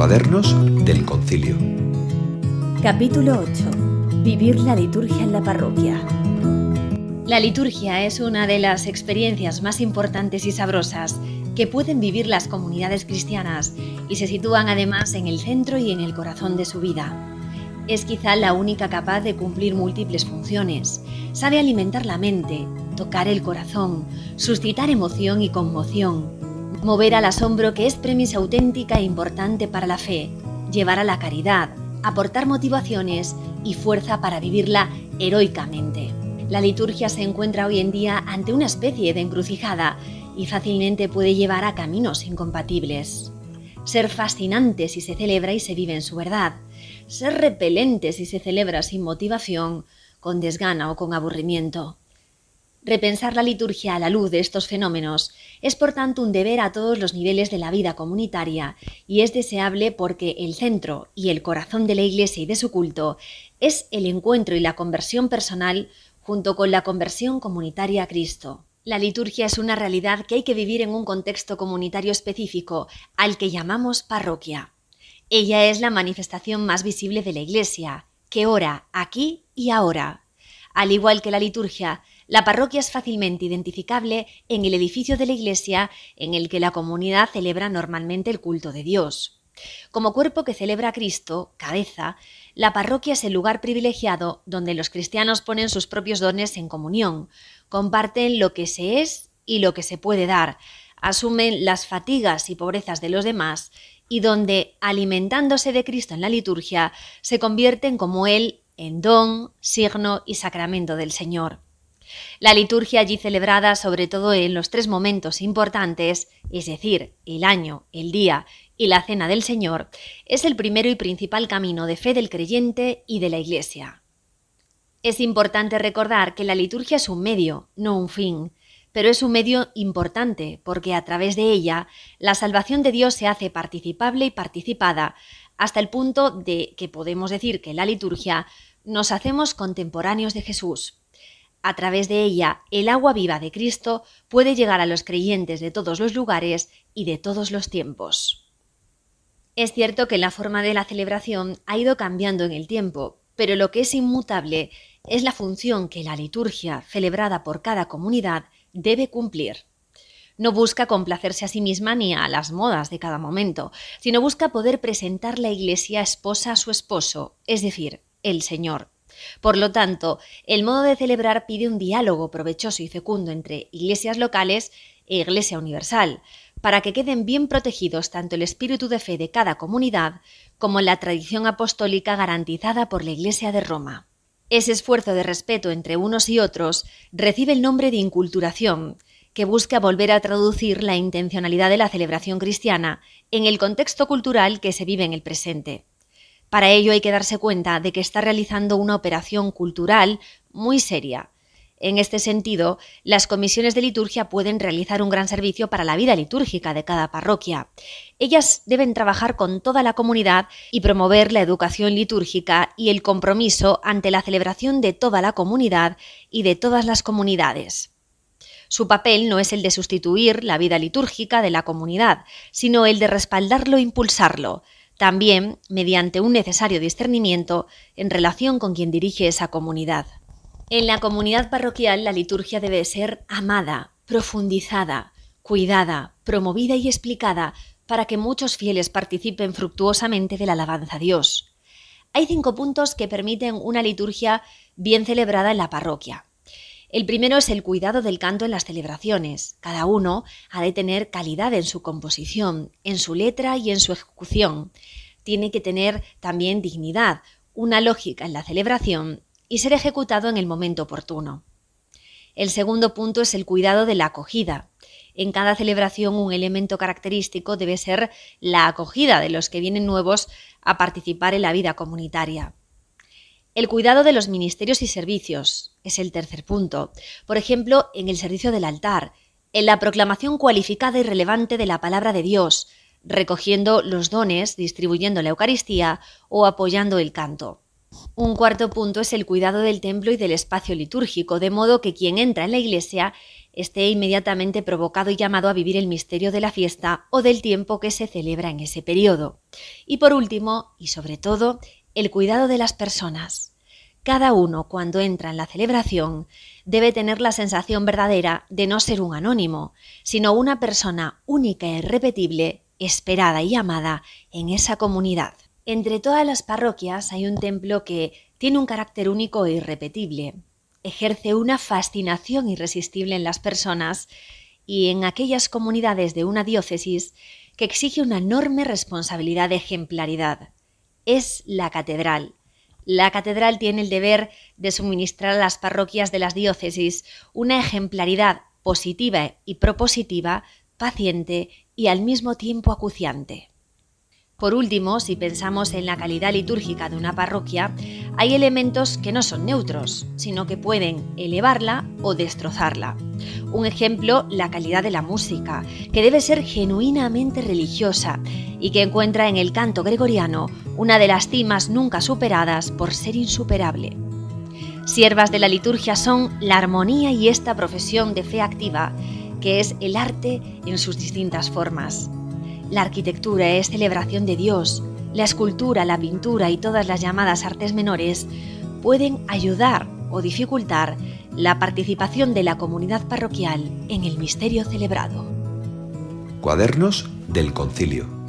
cuadernos del concilio. Capítulo 8. Vivir la liturgia en la parroquia. La liturgia es una de las experiencias más importantes y sabrosas que pueden vivir las comunidades cristianas y se sitúan además en el centro y en el corazón de su vida. Es quizá la única capaz de cumplir múltiples funciones. Sabe alimentar la mente, tocar el corazón, suscitar emoción y conmoción, mover al asombro que es premisa auténtica e importante para la fe, llevar a la caridad, aportar motivaciones y fuerza para vivirla heroicamente. La liturgia se encuentra hoy en día ante una especie de encrucijada y fácilmente puede llevar a caminos incompatibles. Ser fascinante si se celebra y se vive en su verdad. Ser repelente si se celebra sin motivación, con desgana o con aburrimiento. Repensar la liturgia a la luz de estos fenómenos es por tanto un deber a todos los niveles de la vida comunitaria y es deseable porque el centro y el corazón de la Iglesia y de su culto es el encuentro y la conversión personal junto con la conversión comunitaria a Cristo. La liturgia es una realidad que hay que vivir en un contexto comunitario específico al que llamamos parroquia. Ella es la manifestación más visible de la Iglesia, que ora aquí y ahora. Al igual que la liturgia, la parroquia es fácilmente identificable en el edificio de la iglesia en el que la comunidad celebra normalmente el culto de Dios. Como cuerpo que celebra a Cristo, cabeza, la parroquia es el lugar privilegiado donde los cristianos ponen sus propios dones en comunión, comparten lo que se es y lo que se puede dar, asumen las fatigas y pobrezas de los demás y donde, alimentándose de Cristo en la liturgia, se convierten como Él en don, signo y sacramento del Señor. La liturgia allí celebrada, sobre todo en los tres momentos importantes, es decir, el año, el día y la cena del Señor, es el primero y principal camino de fe del creyente y de la Iglesia. Es importante recordar que la liturgia es un medio, no un fin, pero es un medio importante porque a través de ella la salvación de Dios se hace participable y participada hasta el punto de que podemos decir que la liturgia nos hacemos contemporáneos de Jesús. A través de ella, el agua viva de Cristo puede llegar a los creyentes de todos los lugares y de todos los tiempos. Es cierto que la forma de la celebración ha ido cambiando en el tiempo, pero lo que es inmutable es la función que la liturgia, celebrada por cada comunidad, debe cumplir. No busca complacerse a sí misma ni a las modas de cada momento, sino busca poder presentar la Iglesia esposa a su esposo, es decir, el Señor. Por lo tanto, el modo de celebrar pide un diálogo provechoso y fecundo entre iglesias locales e Iglesia Universal, para que queden bien protegidos tanto el espíritu de fe de cada comunidad como la tradición apostólica garantizada por la Iglesia de Roma. Ese esfuerzo de respeto entre unos y otros recibe el nombre de inculturación, que busca volver a traducir la intencionalidad de la celebración cristiana en el contexto cultural que se vive en el presente. Para ello hay que darse cuenta de que está realizando una operación cultural muy seria. En este sentido, las comisiones de liturgia pueden realizar un gran servicio para la vida litúrgica de cada parroquia. Ellas deben trabajar con toda la comunidad y promover la educación litúrgica y el compromiso ante la celebración de toda la comunidad y de todas las comunidades. Su papel no es el de sustituir la vida litúrgica de la comunidad, sino el de respaldarlo e impulsarlo, también mediante un necesario discernimiento en relación con quien dirige esa comunidad. En la comunidad parroquial la liturgia debe ser amada, profundizada, cuidada, promovida y explicada para que muchos fieles participen fructuosamente de la alabanza a Dios. Hay cinco puntos que permiten una liturgia bien celebrada en la parroquia. El primero es el cuidado del canto en las celebraciones. Cada uno ha de tener calidad en su composición, en su letra y en su ejecución. Tiene que tener también dignidad, una lógica en la celebración y ser ejecutado en el momento oportuno. El segundo punto es el cuidado de la acogida. En cada celebración un elemento característico debe ser la acogida de los que vienen nuevos a participar en la vida comunitaria. El cuidado de los ministerios y servicios es el tercer punto. Por ejemplo, en el servicio del altar, en la proclamación cualificada y relevante de la palabra de Dios, recogiendo los dones, distribuyendo la Eucaristía o apoyando el canto. Un cuarto punto es el cuidado del templo y del espacio litúrgico, de modo que quien entra en la iglesia esté inmediatamente provocado y llamado a vivir el misterio de la fiesta o del tiempo que se celebra en ese periodo. Y por último, y sobre todo, el cuidado de las personas. Cada uno, cuando entra en la celebración, debe tener la sensación verdadera de no ser un anónimo, sino una persona única e irrepetible, esperada y amada en esa comunidad. Entre todas las parroquias hay un templo que tiene un carácter único e irrepetible. Ejerce una fascinación irresistible en las personas y en aquellas comunidades de una diócesis que exige una enorme responsabilidad de ejemplaridad. Es la catedral. La catedral tiene el deber de suministrar a las parroquias de las diócesis una ejemplaridad positiva y propositiva, paciente y al mismo tiempo acuciante. Por último, si pensamos en la calidad litúrgica de una parroquia, hay elementos que no son neutros, sino que pueden elevarla o destrozarla. Un ejemplo, la calidad de la música, que debe ser genuinamente religiosa y que encuentra en el canto gregoriano una de las cimas nunca superadas por ser insuperable. Siervas de la liturgia son la armonía y esta profesión de fe activa, que es el arte en sus distintas formas. La arquitectura es celebración de Dios. La escultura, la pintura y todas las llamadas artes menores pueden ayudar o dificultar la participación de la comunidad parroquial en el misterio celebrado. Cuadernos del Concilio.